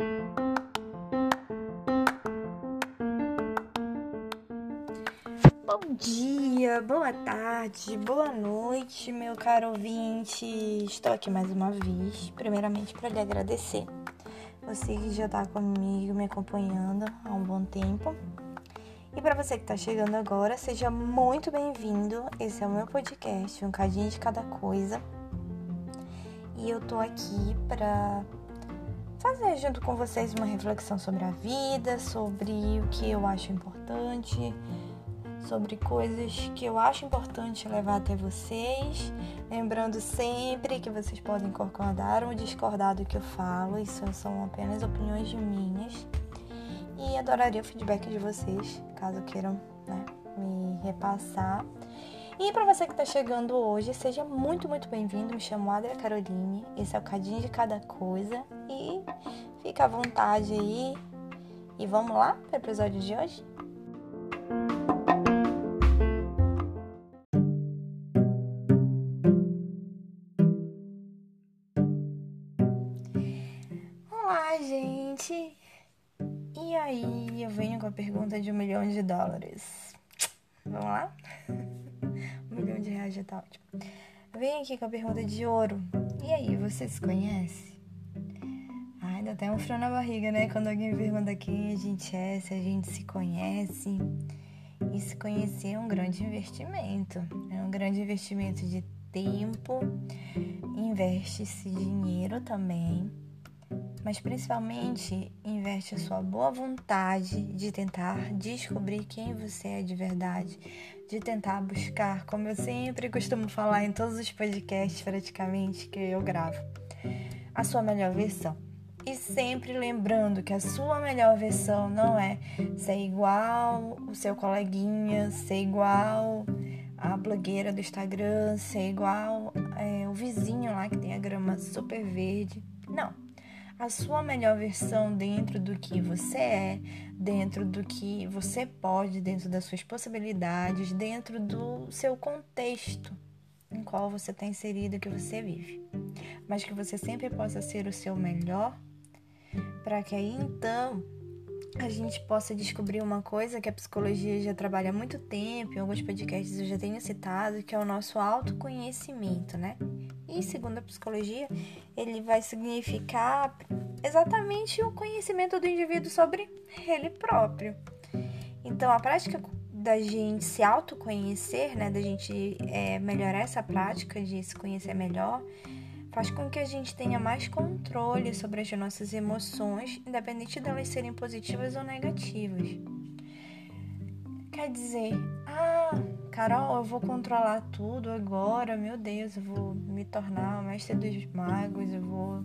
Bom dia, boa tarde, boa noite, meu caro ouvinte. Estou aqui mais uma vez, primeiramente para lhe agradecer. Você que já está comigo, me acompanhando há um bom tempo. E para você que está chegando agora, seja muito bem-vindo. Esse é o meu podcast, um cadinho de cada coisa. E eu tô aqui para fazer junto com vocês uma reflexão sobre a vida, sobre o que eu acho importante, sobre coisas que eu acho importante levar até vocês, lembrando sempre que vocês podem concordar ou discordar do que eu falo, isso são apenas opiniões minhas. E adoraria o feedback de vocês, caso queiram né, me repassar. E para você que está chegando hoje, seja muito, muito bem-vindo. Me chamo Adria Caroline. Esse é o Cadinho de Cada Coisa. E fica à vontade aí. E vamos lá para o episódio de hoje? Olá, gente! E aí, eu venho com a pergunta de um milhão de dólares. Vamos lá? um milhão de tá ótimo. Eu venho aqui com a pergunta de ouro. E aí, você se conhece? Ai, dá até um frio na barriga, né? Quando alguém pergunta quem a gente é, se a gente se conhece. E se conhecer é um grande investimento. É um grande investimento de tempo, investe-se dinheiro também mas principalmente investe a sua boa vontade de tentar descobrir quem você é de verdade, de tentar buscar, como eu sempre costumo falar em todos os podcasts praticamente que eu gravo, a sua melhor versão. E sempre lembrando que a sua melhor versão não é ser igual o seu coleguinha, ser igual a blogueira do Instagram, ser igual é, o vizinho lá que tem a grama super verde. Não a sua melhor versão dentro do que você é, dentro do que você pode, dentro das suas possibilidades, dentro do seu contexto em qual você está inserido, que você vive. Mas que você sempre possa ser o seu melhor, para que aí então a gente possa descobrir uma coisa que a psicologia já trabalha há muito tempo, em alguns podcasts eu já tenho citado, que é o nosso autoconhecimento, né? E segundo a psicologia, ele vai significar exatamente o conhecimento do indivíduo sobre ele próprio. Então, a prática da gente se autoconhecer, né, da gente é, melhorar essa prática de se conhecer melhor, faz com que a gente tenha mais controle sobre as nossas emoções, independente delas serem positivas ou negativas. Quer dizer, ah, Carol, eu vou controlar tudo agora, meu Deus, eu vou me tornar a mestre dos magos, eu vou,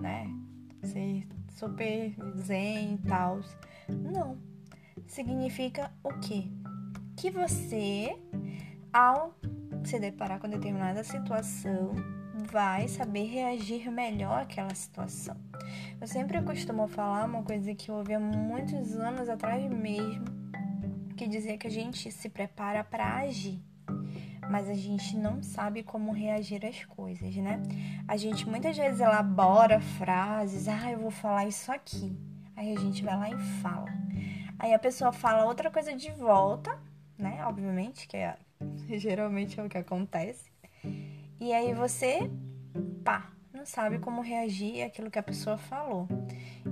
né, ser super zen e tal. Não. Significa o quê? Que você, ao se deparar com determinada situação, vai saber reagir melhor àquela situação. Eu sempre costumo falar uma coisa que eu ouvi há muitos anos atrás mesmo, que dizia que a gente se prepara para agir, mas a gente não sabe como reagir às coisas, né? A gente muitas vezes elabora frases, ah, eu vou falar isso aqui. Aí a gente vai lá e fala. Aí a pessoa fala outra coisa de volta, né? Obviamente, que é geralmente é o que acontece. E aí você, pá, não sabe como reagir àquilo que a pessoa falou.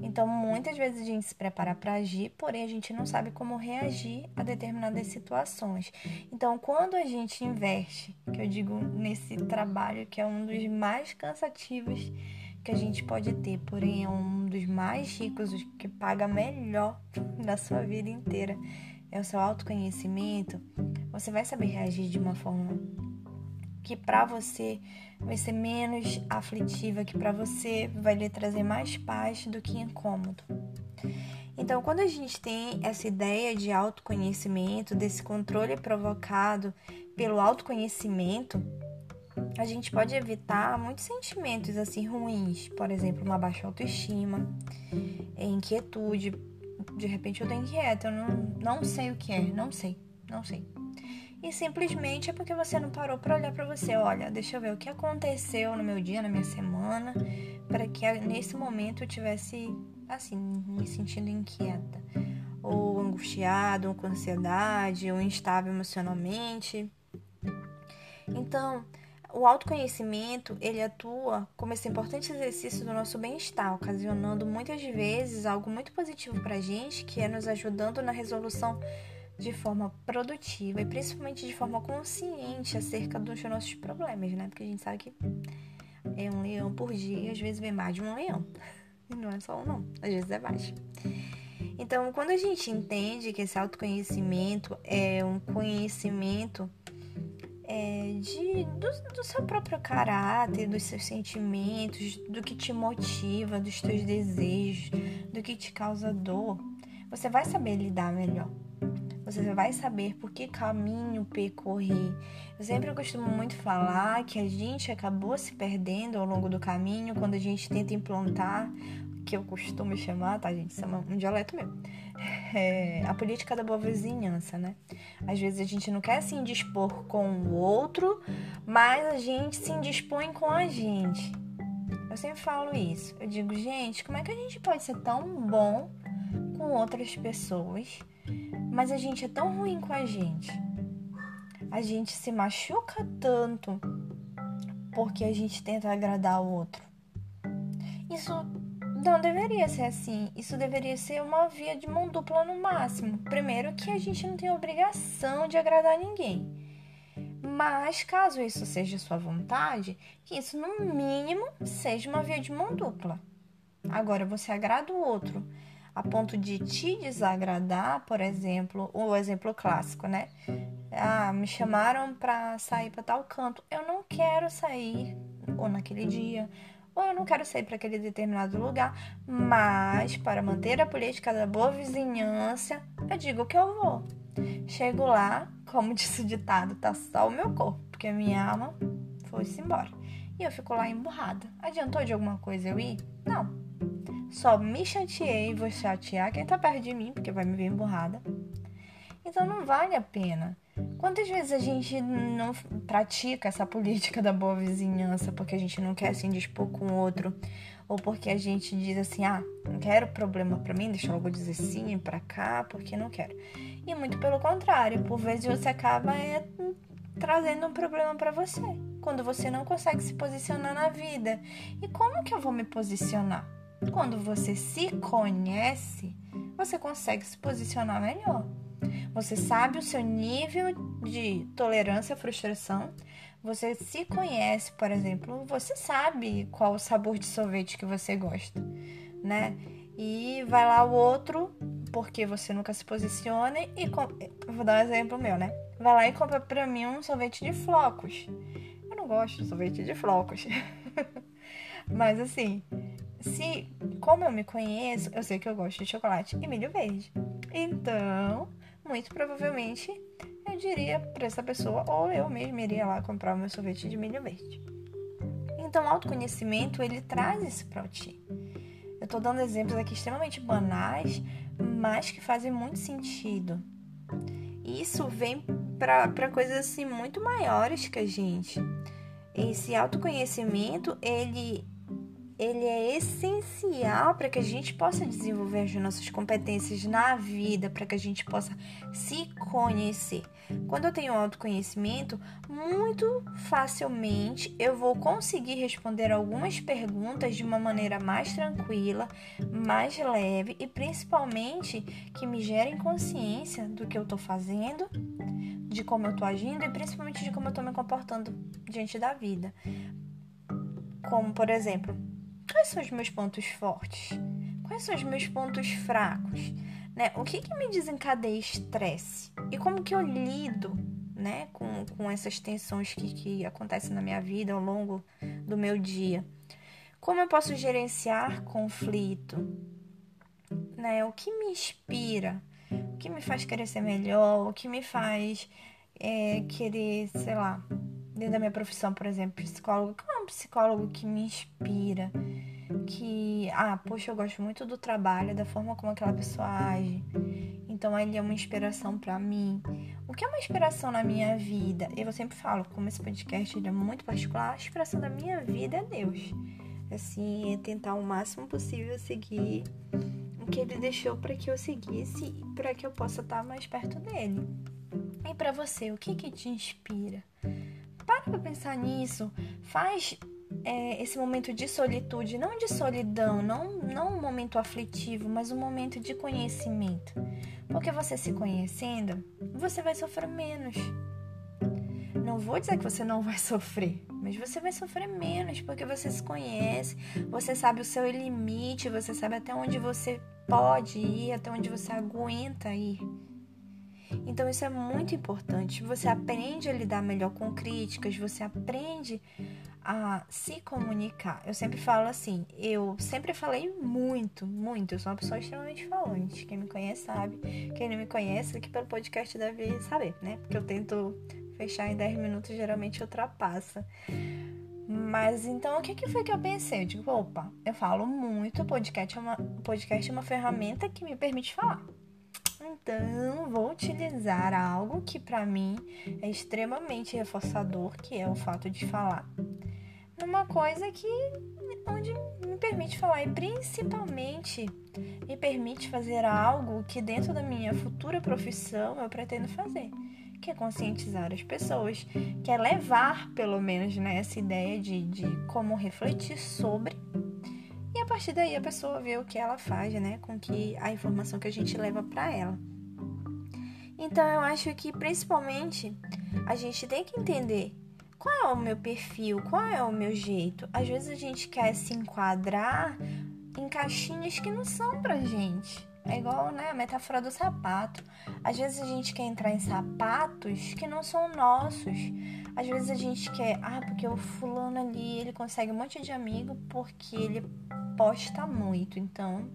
Então, muitas vezes a gente se prepara para agir, porém a gente não sabe como reagir a determinadas situações. Então, quando a gente investe, que eu digo nesse trabalho que é um dos mais cansativos que a gente pode ter, porém é um dos mais ricos, os que paga melhor na sua vida inteira, é o seu autoconhecimento, você vai saber reagir de uma forma que para você vai ser menos aflitiva, que para você vai lhe trazer mais paz do que incômodo. Então, quando a gente tem essa ideia de autoconhecimento, desse controle provocado pelo autoconhecimento, a gente pode evitar muitos sentimentos assim ruins, por exemplo, uma baixa autoestima, inquietude. De repente eu tô inquieta, eu não, não sei o que é, não sei, não sei. E simplesmente é porque você não parou para olhar para você. Olha, deixa eu ver o que aconteceu no meu dia, na minha semana, para que nesse momento eu tivesse assim, me sentindo inquieta, ou angustiado, ou com ansiedade, ou instável emocionalmente. Então, o autoconhecimento, ele atua como esse importante exercício do nosso bem-estar, ocasionando muitas vezes algo muito positivo para a gente, que é nos ajudando na resolução de forma produtiva e principalmente de forma consciente acerca dos nossos problemas, né? Porque a gente sabe que é um leão por dia e às vezes vem mais de um leão. E não é só um, não, às vezes é mais. Então, quando a gente entende que esse autoconhecimento é um conhecimento é, de, do, do, seu próprio caráter, dos seus sentimentos, do que te motiva, dos teus desejos, do que te causa dor, você vai saber lidar melhor. Você vai saber por que caminho percorrer. Eu sempre costumo muito falar que a gente acabou se perdendo ao longo do caminho quando a gente tenta implantar que eu costumo chamar, tá, gente? Isso é um dialeto mesmo. É a política da boa vizinhança, né? Às vezes a gente não quer se indispor com o outro, mas a gente se indispõe com a gente. Eu sempre falo isso. Eu digo, gente, como é que a gente pode ser tão bom com outras pessoas, mas a gente é tão ruim com a gente? A gente se machuca tanto porque a gente tenta agradar o outro. Isso não deveria ser assim. Isso deveria ser uma via de mão dupla no máximo. Primeiro, que a gente não tem obrigação de agradar ninguém. Mas, caso isso seja sua vontade, que isso no mínimo seja uma via de mão dupla. Agora, você agrada o outro a ponto de te desagradar, por exemplo, o exemplo clássico, né? Ah, me chamaram para sair para tal canto. Eu não quero sair ou naquele dia ou eu não quero sair para aquele determinado lugar, mas para manter a política da boa vizinhança, eu digo que eu vou. Chego lá, como disse o ditado, tá só o meu corpo, porque a minha alma foi-se embora. E eu fico lá emburrada. Adiantou de alguma coisa eu ir? Não. Só me chateei, vou chatear quem tá perto de mim, porque vai me ver emburrada. Então não vale a pena. Quantas vezes a gente não pratica essa política da boa vizinhança porque a gente não quer se indispor com o outro? Ou porque a gente diz assim, ah, não quero problema para mim, deixa eu logo dizer sim para cá, porque não quero. E muito pelo contrário, por vezes você acaba é, trazendo um problema para você, quando você não consegue se posicionar na vida. E como que eu vou me posicionar? Quando você se conhece, você consegue se posicionar melhor. Você sabe o seu nível de tolerância à frustração. Você se conhece, por exemplo, você sabe qual o sabor de sorvete que você gosta, né? E vai lá o outro, porque você nunca se posiciona e vou dar um exemplo meu, né? Vai lá e compra para mim um sorvete de flocos. Eu não gosto de sorvete de flocos. Mas assim, se como eu me conheço, eu sei que eu gosto de chocolate e milho verde. Então, muito provavelmente eu diria para essa pessoa, ou eu mesmo iria lá comprar o meu sorvete de milho verde. Então, o autoconhecimento ele traz isso para ti. Eu estou dando exemplos aqui extremamente banais, mas que fazem muito sentido. Isso vem para coisas assim muito maiores que a gente. Esse autoconhecimento, ele ele é essencial para que a gente possa desenvolver as nossas competências na vida, para que a gente possa se conhecer. Quando eu tenho autoconhecimento, muito facilmente eu vou conseguir responder algumas perguntas de uma maneira mais tranquila, mais leve e principalmente que me gerem consciência do que eu estou fazendo, de como eu estou agindo e principalmente de como eu estou me comportando diante da vida. Como, por exemplo, quais são os meus pontos fortes? Quais são os meus pontos fracos? Né? O que, que me desencadeia estresse? E como que eu lido né, com, com essas tensões que, que acontecem na minha vida ao longo do meu dia? Como eu posso gerenciar conflito? Né? O que me inspira? O que me faz querer ser melhor? O que me faz é, querer, sei lá, dentro da minha profissão, por exemplo, psicólogo, qual psicólogo que me inspira? Que, ah, poxa, eu gosto muito do trabalho, da forma como aquela pessoa age. Então ele é uma inspiração para mim. O que é uma inspiração na minha vida? Eu sempre falo, como esse podcast é muito particular, a inspiração da minha vida é Deus. Assim, é tentar o máximo possível seguir o que ele deixou para que eu seguisse e para que eu possa estar mais perto dele. E para você, o que que te inspira? Para pensar nisso. Faz é, esse momento de solitude, não de solidão, não, não um momento aflitivo, mas um momento de conhecimento. Porque você se conhecendo, você vai sofrer menos. Não vou dizer que você não vai sofrer, mas você vai sofrer menos porque você se conhece, você sabe o seu limite, você sabe até onde você pode ir, até onde você aguenta ir. Então isso é muito importante. Você aprende a lidar melhor com críticas, você aprende a se comunicar. Eu sempre falo assim, eu sempre falei muito, muito. Eu sou uma pessoa extremamente falante. Quem me conhece sabe. Quem não me conhece aqui pelo podcast deve saber, né? Porque eu tento fechar em 10 minutos, geralmente ultrapassa. Mas então o que, que foi que eu pensei? Eu digo, opa, eu falo muito, o podcast é uma, podcast é uma ferramenta que me permite falar. Então, vou utilizar algo que para mim é extremamente reforçador, que é o fato de falar, numa coisa que onde me permite falar e principalmente me permite fazer algo que dentro da minha futura profissão eu pretendo fazer, que é conscientizar as pessoas, que é levar pelo menos né, essa ideia de, de como refletir sobre e a partir daí a pessoa vê o que ela faz, né, com que a informação que a gente leva para ela. Então eu acho que principalmente a gente tem que entender qual é o meu perfil, qual é o meu jeito. Às vezes a gente quer se enquadrar em caixinhas que não são pra gente. É igual né, a metáfora do sapato. Às vezes a gente quer entrar em sapatos que não são nossos. Às vezes a gente quer, ah, porque o fulano ali, ele consegue um monte de amigo porque ele posta muito. Então,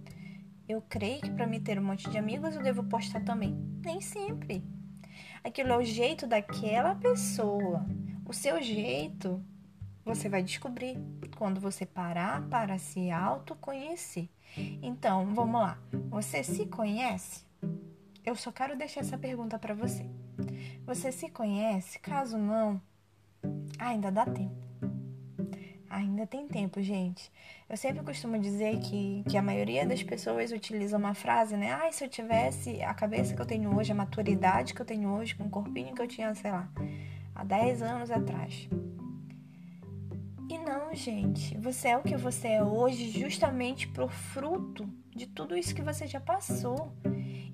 eu creio que para me ter um monte de amigos eu devo postar também. Nem sempre. Aquilo é o jeito daquela pessoa. O seu jeito você vai descobrir quando você parar para se autoconhecer. Então, vamos lá. Você se conhece? Eu só quero deixar essa pergunta para você. Você se conhece? Caso não, ainda dá tempo. Ainda tem tempo, gente. Eu sempre costumo dizer que, que a maioria das pessoas utiliza uma frase, né? Ai, ah, se eu tivesse a cabeça que eu tenho hoje, a maturidade que eu tenho hoje, com o corpinho que eu tinha, sei lá, há 10 anos atrás. E não, gente. Você é o que você é hoje justamente por fruto de tudo isso que você já passou.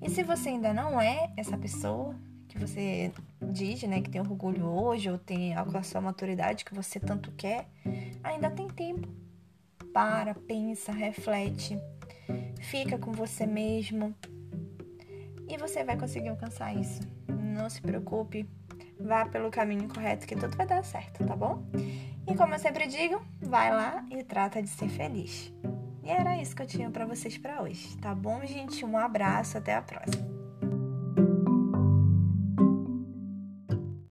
E se você ainda não é essa pessoa que você diz, né, que tem orgulho hoje ou tem alcançou a maturidade que você tanto quer, ainda tem tempo. Para, pensa, reflete, fica com você mesmo e você vai conseguir alcançar isso. Não se preocupe, vá pelo caminho correto que tudo vai dar certo, tá bom? E como eu sempre digo, vai lá e trata de ser feliz. E era isso que eu tinha para vocês para hoje, tá bom, gente? Um abraço, até a próxima.